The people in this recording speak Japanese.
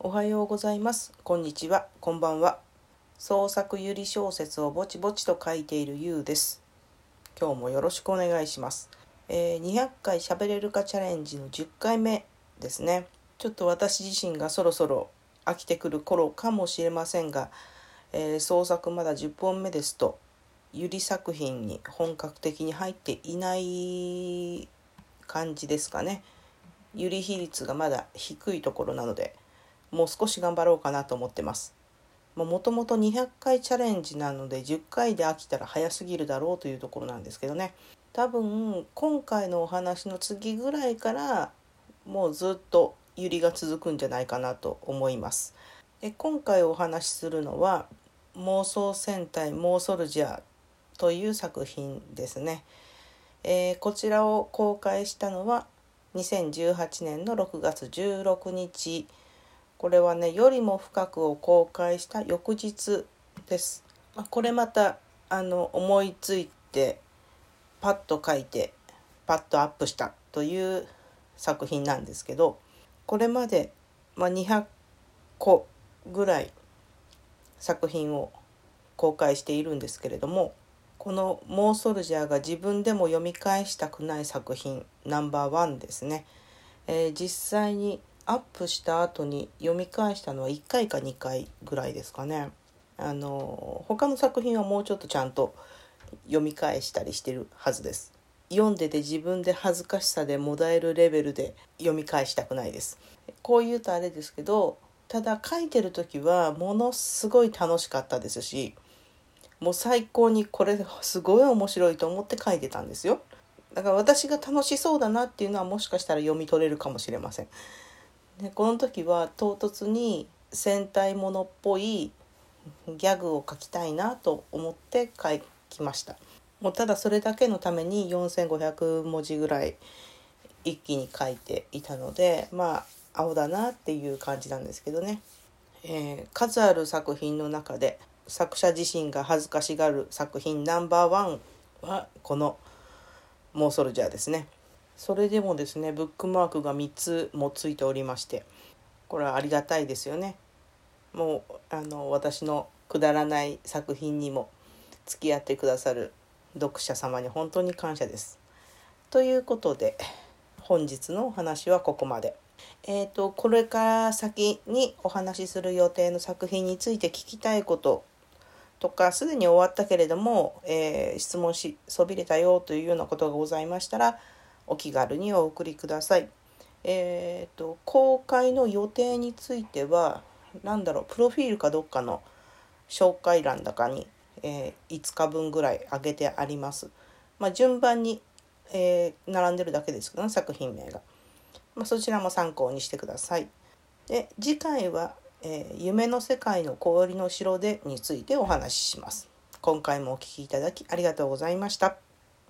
おはようございます。こんにちは。こんばんは。創作ゆり小説をぼちぼちと書いているゆうです。今日もよろしくお願いします。えー200回しゃべれるかチャレンジの10回目ですね。ちょっと私自身がそろそろ飽きてくる頃かもしれませんが、えー創作まだ10本目ですと、ゆり作品に本格的に入っていない感じですかね。ゆり比率がまだ低いところなので、もう少し頑張ろうかなと思ってます。もともと200回チャレンジなので10回で飽きたら早すぎるだろうというところなんですけどね多分今回のお話の次ぐらいからもうずっとゆりが続くんじゃないかなと思います。で今回お話しするのは「妄想戦隊モーソルジャー」という作品ですね。えーこちらを公開したのは2018年の6月16日これはね「よりも深く」を公開した翌日です。まこれまたあの思いついてパッと書いてパッとアップしたという作品なんですけどこれまで、まあ、200個ぐらい作品を公開しているんですけれどもこの「モーソルジャー」が自分でも読み返したくない作品ナンバーワンですね。えー実際にアップした後に読み返したのは1回か2回ぐらいですかね。あの他の作品はもうちょっとちゃんと読み返したりしてるはずです。読んでて自分で恥ずかしさでもだえるレベルで読み返したくないです。こう言うとあれですけどただ書いてる時はものすごい楽しかったですしもう最高にこれすごい面白いと思って書いてたんですよ。だから私が楽しそうだなっていうのはもしかしたら読み取れるかもしれません。でこの時は唐突に戦隊ものっぽいギャグを書きたいなと思って書きました。もうただそれだけのために4500文字ぐらい一気に書いていたのでまあ青だなっていう感じなんですけどね。えー数ある作品の中で作者自身が恥ずかしがる作品ナンバーワンはこの「モーソルジャー」ですね。それでもですねブックマークが3つもついておりましてこれはありがたいですよね。もうあの私のくだらない作品にも付き合ってくださる読者様に本当に感謝です。ということで本日のお話はここまで。えー、とこれから先にお話しする予定の作品について聞きたいこととかすでに終わったけれども、えー質問しそびれたよというようなことがございましたらお気軽にお送りください。えー、と公開の予定については何だろうプロフィールかどっかの紹介欄だかに、えー5日分ぐらい上げてあります。まあ、順番に、えー並んでるだけですけどね作品名が。まあ、そちらも参考にしてください。で次回は、えー夢の世界の氷の城で」についてお話しします。今回もお聴きいただきありがとうございました。